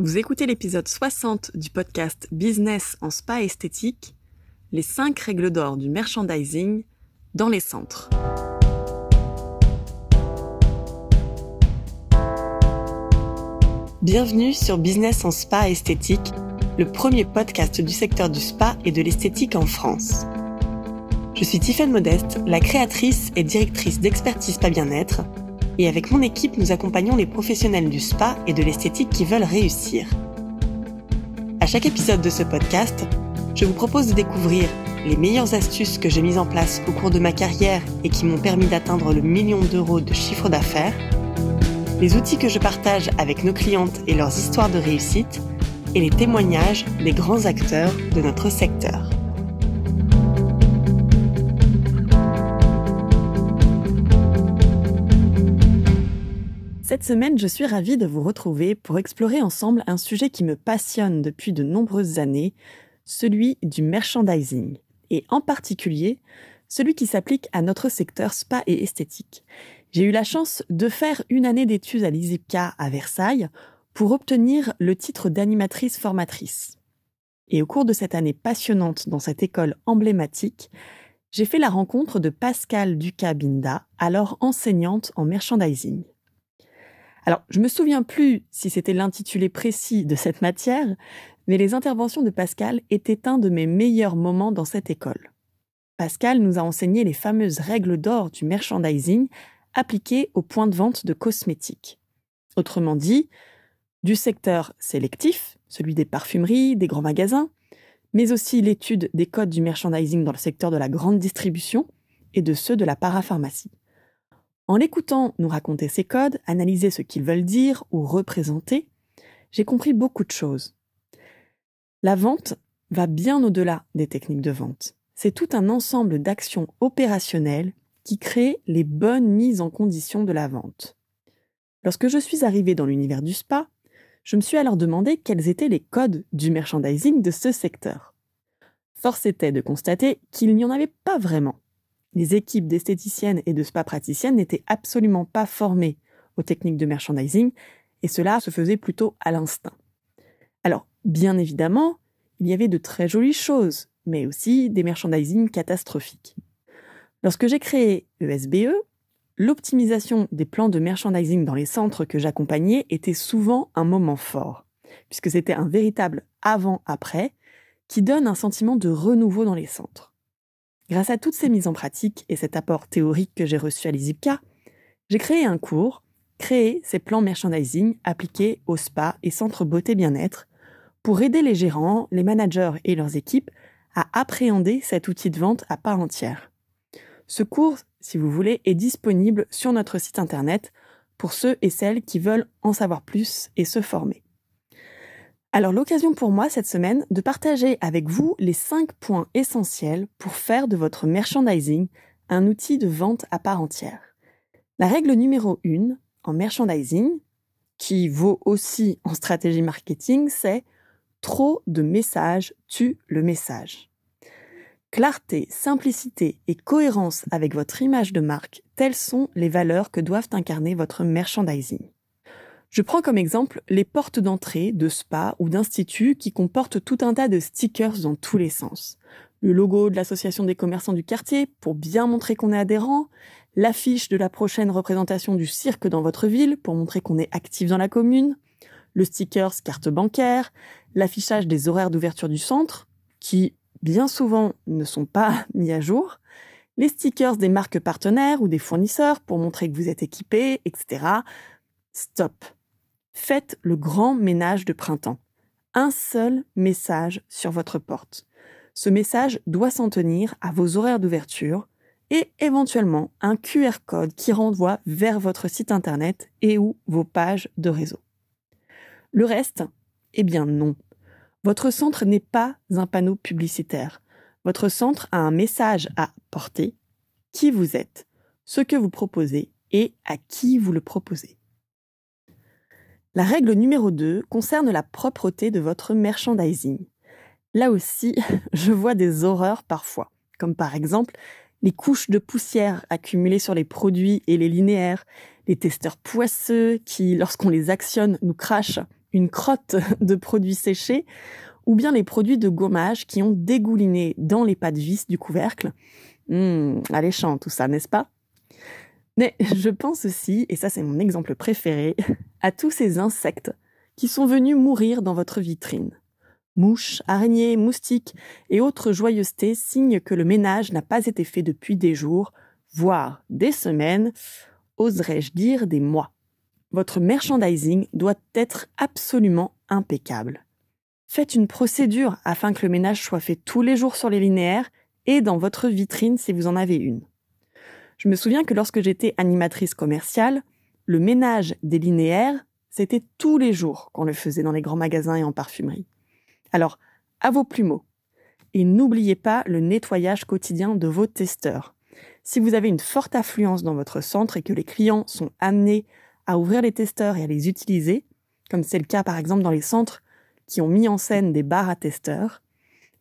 Vous écoutez l'épisode 60 du podcast Business en spa esthétique, les 5 règles d'or du merchandising dans les centres. Bienvenue sur Business en spa esthétique, le premier podcast du secteur du spa et de l'esthétique en France. Je suis Tiffaine Modeste, la créatrice et directrice d'Expertise Spa Bien-être, et avec mon équipe, nous accompagnons les professionnels du spa et de l'esthétique qui veulent réussir. À chaque épisode de ce podcast, je vous propose de découvrir les meilleures astuces que j'ai mises en place au cours de ma carrière et qui m'ont permis d'atteindre le million d'euros de chiffre d'affaires, les outils que je partage avec nos clientes et leurs histoires de réussite, et les témoignages des grands acteurs de notre secteur. Cette semaine, je suis ravie de vous retrouver pour explorer ensemble un sujet qui me passionne depuis de nombreuses années, celui du merchandising, et en particulier celui qui s'applique à notre secteur spa et esthétique. J'ai eu la chance de faire une année d'études à l'ISIPCA à Versailles pour obtenir le titre d'animatrice formatrice. Et au cours de cette année passionnante dans cette école emblématique, j'ai fait la rencontre de Pascal Ducas-Binda, alors enseignante en merchandising. Alors, je me souviens plus si c'était l'intitulé précis de cette matière, mais les interventions de Pascal étaient un de mes meilleurs moments dans cette école. Pascal nous a enseigné les fameuses règles d'or du merchandising appliquées aux points de vente de cosmétiques. Autrement dit, du secteur sélectif, celui des parfumeries, des grands magasins, mais aussi l'étude des codes du merchandising dans le secteur de la grande distribution et de ceux de la parapharmacie. En l'écoutant nous raconter ces codes, analyser ce qu'ils veulent dire ou représenter, j'ai compris beaucoup de choses. La vente va bien au-delà des techniques de vente. C'est tout un ensemble d'actions opérationnelles qui créent les bonnes mises en condition de la vente. Lorsque je suis arrivée dans l'univers du spa, je me suis alors demandé quels étaient les codes du merchandising de ce secteur. Force était de constater qu'il n'y en avait pas vraiment les équipes d'esthéticiennes et de spa praticiennes n'étaient absolument pas formées aux techniques de merchandising, et cela se faisait plutôt à l'instinct. Alors, bien évidemment, il y avait de très jolies choses, mais aussi des merchandising catastrophiques. Lorsque j'ai créé ESBE, e, l'optimisation des plans de merchandising dans les centres que j'accompagnais était souvent un moment fort, puisque c'était un véritable avant-après qui donne un sentiment de renouveau dans les centres. Grâce à toutes ces mises en pratique et cet apport théorique que j'ai reçu à l'ISIPCA, j'ai créé un cours, créé ces plans merchandising appliqués aux spas et centres beauté bien-être pour aider les gérants, les managers et leurs équipes à appréhender cet outil de vente à part entière. Ce cours, si vous voulez, est disponible sur notre site internet pour ceux et celles qui veulent en savoir plus et se former. Alors l'occasion pour moi cette semaine de partager avec vous les 5 points essentiels pour faire de votre merchandising un outil de vente à part entière. La règle numéro 1 en merchandising, qui vaut aussi en stratégie marketing, c'est trop de messages tue le message. Clarté, simplicité et cohérence avec votre image de marque, telles sont les valeurs que doivent incarner votre merchandising. Je prends comme exemple les portes d'entrée de spa ou d'instituts qui comportent tout un tas de stickers dans tous les sens. Le logo de l'association des commerçants du quartier pour bien montrer qu'on est adhérent, l'affiche de la prochaine représentation du cirque dans votre ville pour montrer qu'on est actif dans la commune, le stickers carte bancaire, l'affichage des horaires d'ouverture du centre, qui bien souvent ne sont pas mis à jour, les stickers des marques partenaires ou des fournisseurs pour montrer que vous êtes équipé, etc. Stop. Faites le grand ménage de printemps. Un seul message sur votre porte. Ce message doit s'en tenir à vos horaires d'ouverture et éventuellement un QR code qui renvoie vers votre site internet et ou vos pages de réseau. Le reste, eh bien non. Votre centre n'est pas un panneau publicitaire. Votre centre a un message à porter, qui vous êtes, ce que vous proposez et à qui vous le proposez. La règle numéro 2 concerne la propreté de votre merchandising. Là aussi, je vois des horreurs parfois, comme par exemple les couches de poussière accumulées sur les produits et les linéaires, les testeurs poisseux qui, lorsqu'on les actionne, nous crachent une crotte de produits séchés ou bien les produits de gommage qui ont dégouliné dans les pattes vis du couvercle. Hum, alléchant tout ça, n'est-ce pas? Mais je pense aussi, et ça c'est mon exemple préféré, à tous ces insectes qui sont venus mourir dans votre vitrine. Mouches, araignées, moustiques et autres joyeusetés signent que le ménage n'a pas été fait depuis des jours, voire des semaines, oserais-je dire des mois. Votre merchandising doit être absolument impeccable. Faites une procédure afin que le ménage soit fait tous les jours sur les linéaires et dans votre vitrine si vous en avez une. Je me souviens que lorsque j'étais animatrice commerciale, le ménage des linéaires, c'était tous les jours qu'on le faisait dans les grands magasins et en parfumerie. Alors, à vos plumeaux. Et n'oubliez pas le nettoyage quotidien de vos testeurs. Si vous avez une forte affluence dans votre centre et que les clients sont amenés à ouvrir les testeurs et à les utiliser, comme c'est le cas par exemple dans les centres qui ont mis en scène des bars à testeurs,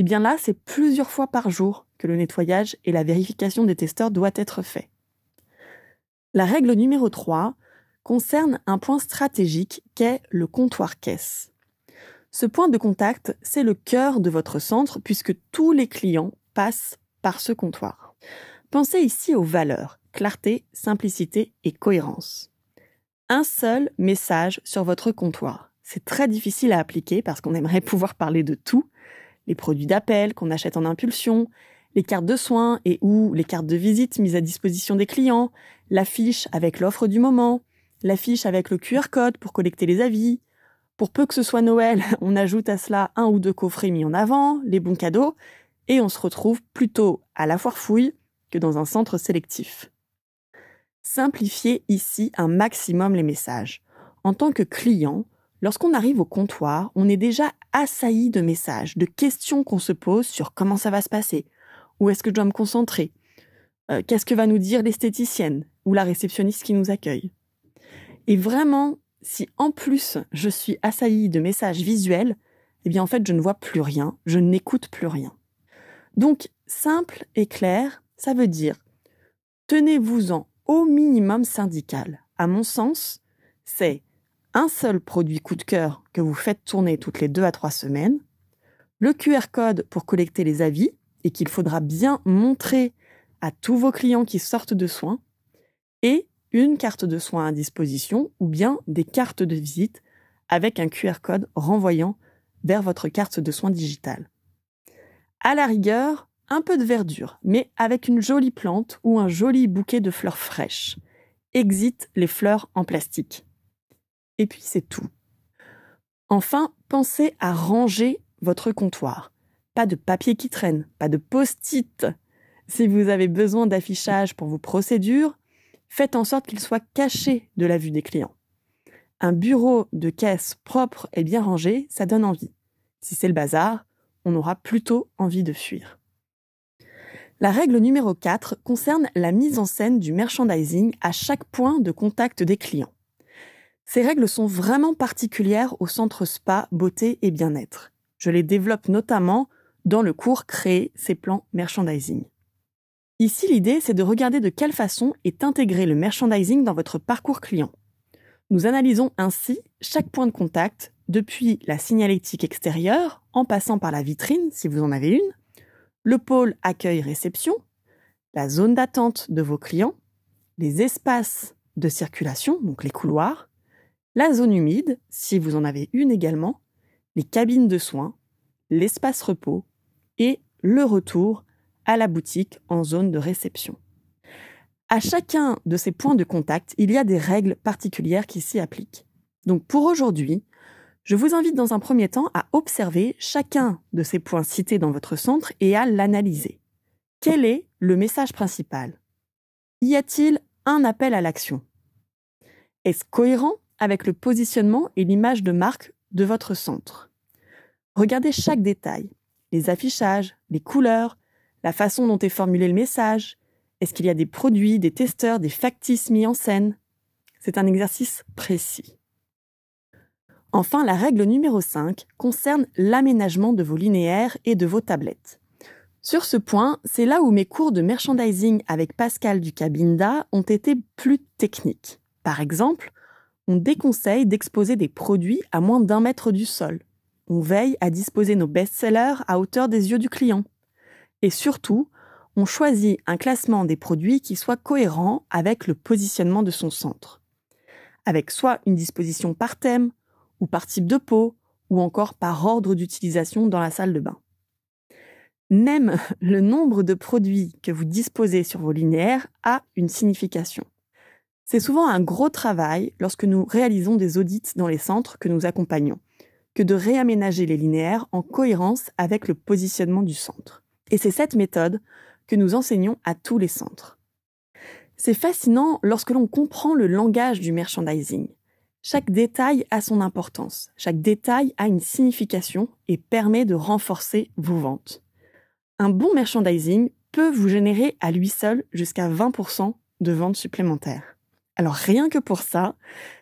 eh bien là, c'est plusieurs fois par jour que le nettoyage et la vérification des testeurs doivent être faits. La règle numéro 3 concerne un point stratégique qu'est le comptoir caisse. Ce point de contact, c'est le cœur de votre centre puisque tous les clients passent par ce comptoir. Pensez ici aux valeurs, clarté, simplicité et cohérence. Un seul message sur votre comptoir. C'est très difficile à appliquer parce qu'on aimerait pouvoir parler de tout. Les produits d'appel qu'on achète en impulsion, les cartes de soins et ou les cartes de visite mises à disposition des clients, l'affiche avec l'offre du moment, l'affiche avec le QR code pour collecter les avis, pour peu que ce soit Noël, on ajoute à cela un ou deux coffrets mis en avant, les bons cadeaux, et on se retrouve plutôt à la foire fouille que dans un centre sélectif. Simplifiez ici un maximum les messages. En tant que client, lorsqu'on arrive au comptoir, on est déjà assailli de messages, de questions qu'on se pose sur comment ça va se passer, où est-ce que je dois me concentrer, euh, qu'est-ce que va nous dire l'esthéticienne ou la réceptionniste qui nous accueille? Et vraiment, si en plus je suis assailli de messages visuels, eh bien en fait je ne vois plus rien, je n'écoute plus rien. Donc simple et clair, ça veut dire tenez-vous-en au minimum syndical. À mon sens, c'est un seul produit coup de cœur que vous faites tourner toutes les deux à trois semaines, le QR code pour collecter les avis et qu'il faudra bien montrer à tous vos clients qui sortent de soins, et une carte de soins à disposition ou bien des cartes de visite avec un QR code renvoyant vers votre carte de soins digitale. À la rigueur, un peu de verdure, mais avec une jolie plante ou un joli bouquet de fleurs fraîches. Exit les fleurs en plastique. Et puis c'est tout. Enfin, pensez à ranger votre comptoir. Pas de papier qui traîne, pas de post-it. Si vous avez besoin d'affichage pour vos procédures, faites en sorte qu'il soit caché de la vue des clients. Un bureau de caisse propre et bien rangé, ça donne envie. Si c'est le bazar, on aura plutôt envie de fuir. La règle numéro 4 concerne la mise en scène du merchandising à chaque point de contact des clients. Ces règles sont vraiment particulières au centre spa, beauté et bien-être. Je les développe notamment dans le cours Créer ses plans merchandising. Ici, l'idée, c'est de regarder de quelle façon est intégré le merchandising dans votre parcours client. Nous analysons ainsi chaque point de contact, depuis la signalétique extérieure, en passant par la vitrine, si vous en avez une, le pôle accueil-réception, la zone d'attente de vos clients, les espaces de circulation, donc les couloirs, la zone humide, si vous en avez une également, les cabines de soins, l'espace repos et le retour à la boutique en zone de réception. À chacun de ces points de contact, il y a des règles particulières qui s'y appliquent. Donc pour aujourd'hui, je vous invite dans un premier temps à observer chacun de ces points cités dans votre centre et à l'analyser. Quel est le message principal? Y a-t-il un appel à l'action? Est-ce cohérent? Avec le positionnement et l'image de marque de votre centre Regardez chaque détail, les affichages, les couleurs, la façon dont est formulé le message, est-ce qu'il y a des produits, des testeurs, des factices mis en scène? C'est un exercice précis. Enfin, la règle numéro 5 concerne l'aménagement de vos linéaires et de vos tablettes. Sur ce point, c'est là où mes cours de merchandising avec Pascal du Cabinda ont été plus techniques. Par exemple, On déconseille d'exposer des produits à moins d'un mètre du sol. On veille à disposer nos best-sellers à hauteur des yeux du client. Et surtout, on choisit un classement des produits qui soit cohérent avec le positionnement de son centre. Avec soit une disposition par thème, ou par type de peau, ou encore par ordre d'utilisation dans la salle de bain. Même le nombre de produits que vous disposez sur vos linéaires a une signification. C'est souvent un gros travail lorsque nous réalisons des audits dans les centres que nous accompagnons, que de réaménager les linéaires en cohérence avec le positionnement du centre. Et c'est cette méthode que nous enseignons à tous les centres. C'est fascinant lorsque l'on comprend le langage du merchandising. Chaque détail a son importance, chaque détail a une signification et permet de renforcer vos ventes. Un bon merchandising peut vous générer à lui seul jusqu'à 20% de ventes supplémentaires. Alors rien que pour ça,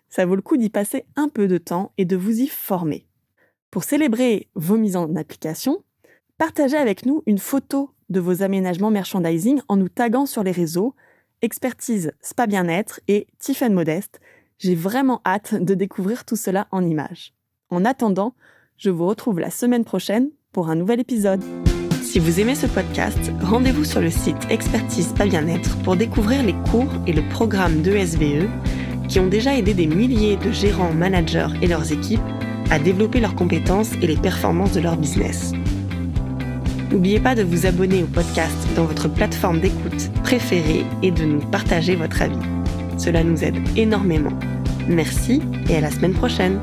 ça vaut le coup d'y passer un peu de temps et de vous y former. Pour célébrer vos mises en application, partagez avec nous une photo de vos aménagements merchandising en nous taguant sur les réseaux Expertise Spa Bien-être et Tiffen Modeste j'ai vraiment hâte de découvrir tout cela en images. En attendant, je vous retrouve la semaine prochaine pour un nouvel épisode. Si vous aimez ce podcast, rendez-vous sur le site Expertise Pas Bien-être pour découvrir les cours et le programme de SVE qui ont déjà aidé des milliers de gérants, managers et leurs équipes à développer leurs compétences et les performances de leur business. N'oubliez pas de vous abonner au podcast dans votre plateforme d'écoute préférée et de nous partager votre avis. Cela nous aide énormément. Merci et à la semaine prochaine.